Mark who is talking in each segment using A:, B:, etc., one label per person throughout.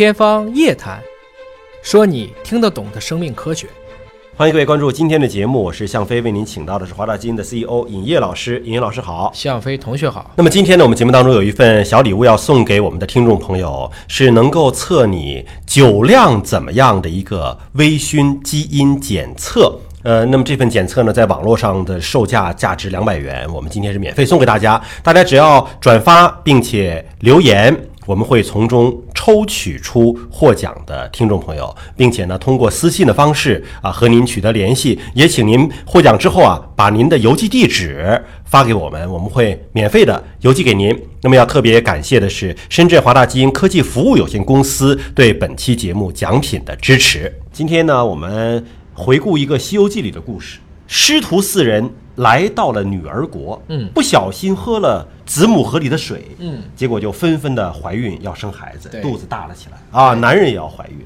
A: 天方夜谭，说你听得懂的生命科学。
B: 欢迎各位关注今天的节目，我是向飞，为您请到的是华大基因的 CEO 尹烨老师。尹烨老师好。
A: 向飞同学好。
B: 那么今天呢，我们节目当中有一份小礼物要送给我们的听众朋友，是能够测你酒量怎么样的一个微醺基因检测。呃，那么这份检测呢，在网络上的售价价值两百元，我们今天是免费送给大家。大家只要转发并且留言，我们会从中抽取出获奖的听众朋友，并且呢，通过私信的方式啊和您取得联系。也请您获奖之后啊，把您的邮寄地址发给我们，我们会免费的邮寄给您。那么要特别感谢的是深圳华大基因科技服务有限公司对本期节目奖品的支持。今天呢，我们。回顾一个《西游记》里的故事，师徒四人来到了女儿国，
A: 嗯
B: 不小心喝了子母河里的水，
A: 嗯，
B: 结果就纷纷的怀孕要生孩子，肚子大了起来啊，男人也要怀孕。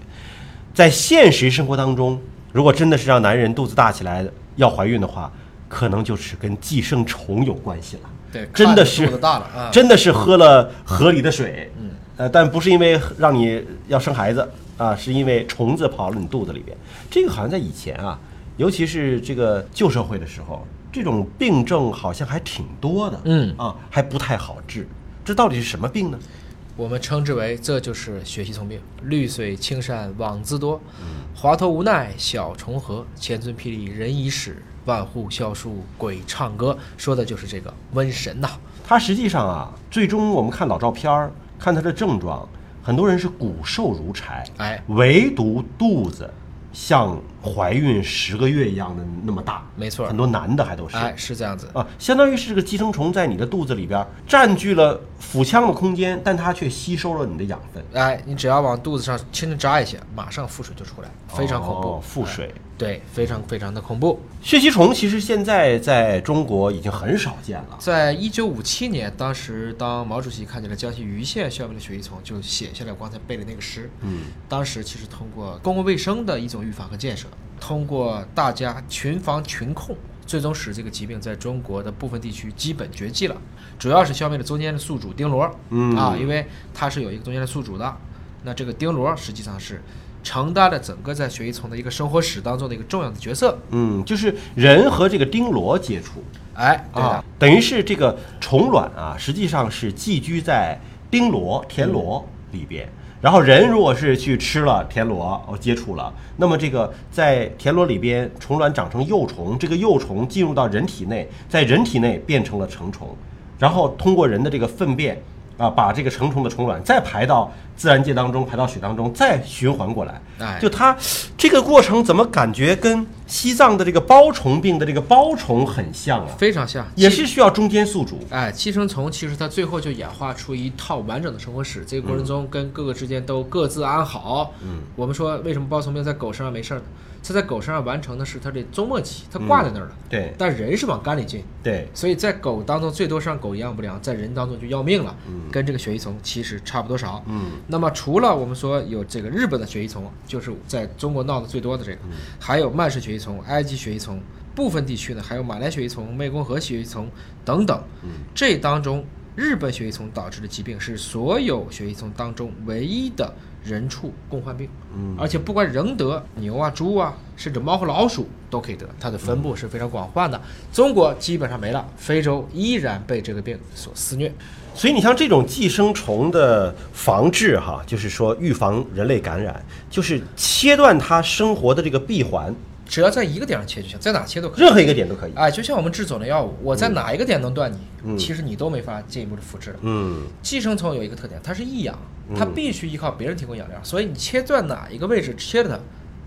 B: 在现实生活当中，如果真的是让男人肚子大起来要怀孕的话，可能就是跟寄生虫有关系了。
A: 对，
B: 真的是
A: 肚子大了啊。
B: 真的是喝了河里的水，
A: 嗯，
B: 呃，但不是因为让你要生孩子啊，是因为虫子跑了你肚子里边。这个好像在以前啊，尤其是这个旧社会的时候，这种病症好像还挺多的，
A: 嗯
B: 啊，还不太好治。这到底是什么病呢？
A: 我们称之为这就是血吸虫病。绿水青山枉自多，华佗无奈小虫合。千尊霹雳人已死，万户萧疏鬼唱歌。说的就是这个瘟神呐、
B: 它实际上啊，最终我们看老照片儿，看它的症状，很多人是骨瘦如柴，
A: 哎，
B: 唯独肚子像怀孕十个月一样的那么大，
A: 没错
B: 很多男的还都是。
A: 哎，是这样子。
B: 啊，相当于是这个寄生虫在你的肚子里边占据了腹腔的空间，但它却吸收了你的养分，
A: 哎，你只要往肚子上轻轻扎一下，马上腹水就出来，非常恐怖。
B: 哦腹水。
A: 哎对，非常非常的恐怖。
B: 血吸虫其实现在在中国已经很少见了。
A: 在一九五七年，当时当毛主席看见了江西余县消灭了血吸虫，就写下了我刚才背的那个诗。
B: 嗯，
A: 当时其实通过公共卫生的一种预防和建设，通过大家群防群控，最终使这个疾病在中国的部分地区基本绝迹了。主要是消灭了中间的宿主丁螺，
B: 嗯
A: 啊，因为它是有一个中间的宿主的。那这个丁螺实际上是承担了整个在血吸虫的一个生活史当中的一个重要的角色。
B: 嗯，就是人和这个丁螺接触
A: 哎，对的
B: 啊，等于是这个虫卵啊，实际上是寄居在丁螺、田螺里边。然后人如果是去吃了田螺，哦，接触了，那么这个在田螺里边，虫卵长成幼虫，这个幼虫进入到人体内，在人体内变成了成虫，然后通过人的这个粪便啊，把这个成虫的虫卵再排到自然界当中，排到水当中，再循环过来。
A: 哎
B: 就它这个过程怎么感觉跟西藏的这个包虫病的这个包虫很像啊？
A: 非常像，
B: 也是需要中间宿主。
A: 哎，寄生虫其实它最后就演化出一套完整的生活史，这个过程中跟各个之间都各自安好。
B: 嗯，
A: 我们说为什么包虫病在狗身上没事儿呢？它在狗身上完成的是它的终末期，它挂在那儿了。
B: 对
A: 但人是往肝里进，
B: 对，
A: 所以在狗当中最多是让狗营养不良，在人当中就要命了。嗯跟这个血吸虫其实差不多少。
B: 嗯
A: 那么除了我们说有这个日本的血吸虫，就是在中国闹得最多的这个，还有曼氏血吸虫、埃及血吸虫，部分地区呢还有马来血吸虫、湄公河血吸虫等等。这当中，日本血吸虫导致的疾病是所有血吸虫当中唯一的人畜共患病。
B: 嗯
A: 而且不管人得，牛啊、猪啊，甚至猫和老鼠都可以得，它的分布是非常广泛的。中国基本上没了，非洲依然被这个病所肆虐。
B: 所以你像这种寄生虫的防治，哈，就是说预防人类感染，就是切断它生活的这个闭环，
A: 只要在一个点上切就行，在哪切都可以。
B: 任何一个点都可以。
A: 哎，就像我们治肿瘤药物，我在哪一个点能断你，
B: 嗯
A: 其实你都没法进一步的复制了。
B: 嗯
A: 寄生虫有一个特点，它是异养，它必须依靠别人提供养料，所以你切断哪一个位置切了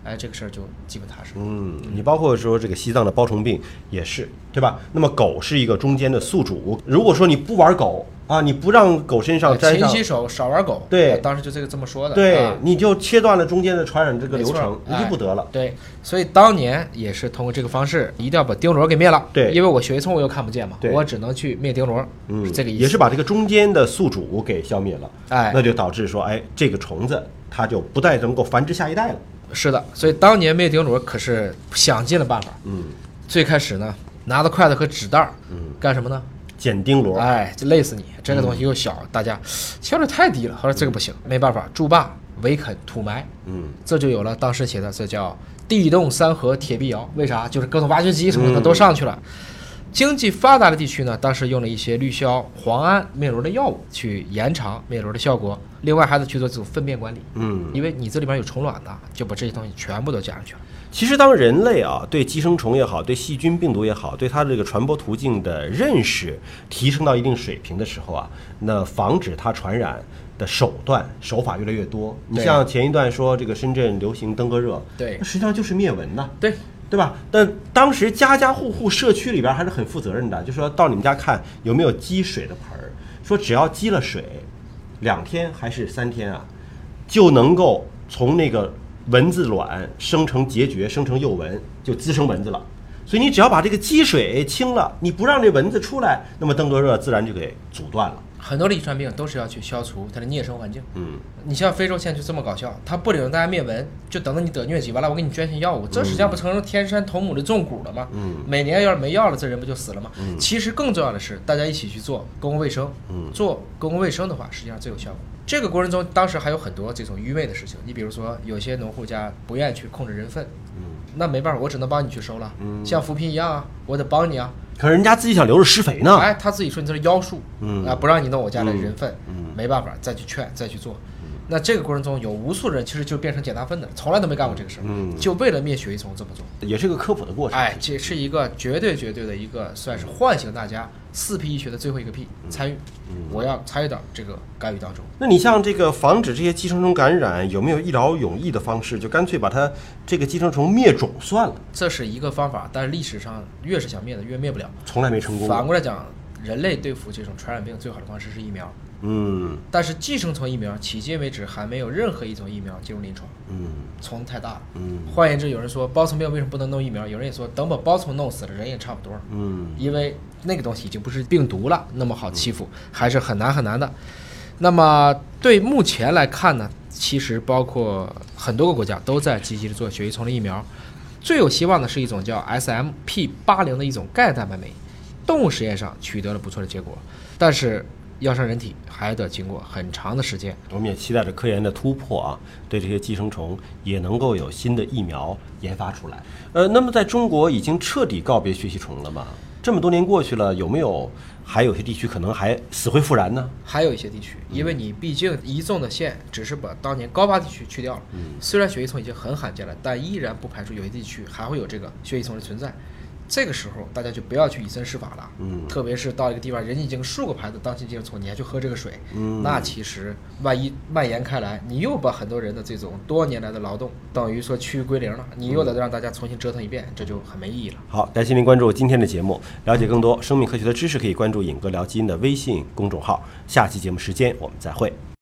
A: 它，哎，这个事儿就基本踏实。
B: 嗯，你包括说这个西藏的包虫病也是，对吧？那么狗是一个中间的宿主，如果说你不玩狗啊，你不让狗身上沾上
A: 勤洗手，少玩狗。
B: 对
A: 呃当时就这个这么说的。
B: 对
A: 啊，
B: 你就切断了中间的传染这个流程，你就不得了。
A: 对，所以当年也是通过这个方式，一定要把钉螺给灭了。
B: 对
A: 因为我血吸虫我又看不见嘛，我只能去灭钉螺，
B: 嗯，
A: 是这个意思。
B: 也是把这个中间的宿主给消灭了，
A: 哎
B: 那就导致说，哎，这个虫子它就不再能够繁殖下一代了。
A: 是的，所以当年灭钉螺可是想尽了办法。
B: 嗯，
A: 最开始呢，拿着筷子和纸袋儿，
B: 嗯，
A: 干什么呢？
B: 剪钉螺，
A: 哎，就累死你！这个东西又小，大家效率太低了。后来这个不行，没办法，筑坝围垦土埋，
B: 嗯
A: 这就有了当时写的这叫地动山河铁臂摇。为啥？就是各种挖掘机什么的都上去了。经济发达的地区呢，当时用了一些氯硝磺胺灭螺的药物去延长灭螺的效果。另外还得去做这种粪便管理，
B: 嗯。
A: 因为你这里边有虫卵的，就把这些东西全部都加上去了。
B: 其实，当人类啊对寄生虫也好，对细菌、病毒也好，对它的这个传播途径的认识提升到一定水平的时候啊，那防止它传染的手段手法越来越多。你像前一段说这个深圳流行登革热，
A: 对
B: 实际上就是灭蚊呐。
A: 对，
B: 对吧？但当时家家户户社区里边还是很负责任的，就说到你们家看有没有积水的盆儿，说只要积了水，两天还是三天啊，就能够从那个蚊子卵生成孑孓，生成幼蚊，就滋生蚊子了。所以你只要把这个积水清了，你不让这蚊子出来，那么登革热自然就给阻断了。
A: 很多的遗传病都是要去消除它的孽生环境。
B: 嗯，
A: 你像非洲现在就这么搞笑，他不领着大家灭蚊，就等着你得疟疾，完了我给你捐献药物，这实际上不成了天山童母的重蛊了吗？
B: 嗯，
A: 每年要是没药了，这人不就死了吗？其实更重要的是，大家一起去做公共卫生，
B: 嗯
A: 做公共卫生的话，实际上最有效果。这个过程中，当时还有很多这种愚昧的事情，你比如说，有些农户家不愿意去控制人粪，
B: 嗯，
A: 那没办法，我只能帮你去收了，
B: 嗯
A: 像扶贫一样啊，我得帮你啊。
B: 可是人家自己想留着施肥呢。
A: 哎，他自己说你这是妖术，
B: 嗯
A: 啊，不让你弄我家的人粪，
B: 嗯
A: 没办法，再去劝，再去做。那这个过程中有无数人其实就变成捡大粪的，从来都没干过这个事儿，
B: 嗯
A: 就为了灭血一虫这么做。
B: 也是一个科普的过程。
A: 哎，这是一个绝对绝对的一个，算是唤醒大家四 P 医学的最后一个 P 参与。我要参与到这个干预当中。
B: 那你像这个防止这些寄生虫感染，有没有一劳永逸的方式？就干脆把它这个寄生虫灭种算了，
A: 这是一个方法，但是历史上越是想灭的越灭不了。
B: 从来没成功。
A: 反过来讲，人类对付这种传染病最好的方式是疫苗，
B: 嗯
A: 但是寄生虫疫苗迄今为止还没有任何一种疫苗进入临床，
B: 嗯
A: 虫太大了。
B: 嗯
A: 换言之，有人说包虫病为什么不能弄疫苗？有人也说等把包虫弄死了，人也差不多，
B: 嗯
A: 因为那个东西已经不是病毒了，那么好欺负，还是很难很难的。那么对目前来看呢，其实包括很多个国家都在积极的做血液虫的疫苗。最有希望的是一种叫 SMP 八零的一种钙蛋白酶，动物实验上取得了不错的结果，但是要上人体还得经过很长的时间。
B: 我们也期待着科研的突破啊，对这些寄生虫也能够有新的疫苗研发出来。呃，那么在中国已经彻底告别血吸虫了吗？这么多年过去了，有没有还有些地区可能还死灰复燃呢？
A: 还有一些地区，因为你毕竟一纵的线只是把当年高发地区去掉了，嗯虽然血液丛已经很罕见了，但依然不排除有些地区还会有这个血液丛的存在。这个时候大家就不要去以身试法了，
B: 嗯
A: 特别是到一个地方，人家已经竖个牌子当心寄生虫，你还去喝这个水，
B: 嗯
A: 那其实万一蔓延开来，你又把很多人的这种多年来的劳动等于说趋于归零了，你又得让大家重新折腾一遍，这就很没意义了。
B: 好，感谢您关注今天的节目，了解更多生命科学的知识，可以关注“尹哥聊基因”的微信公众号。下期节目时间我们再会。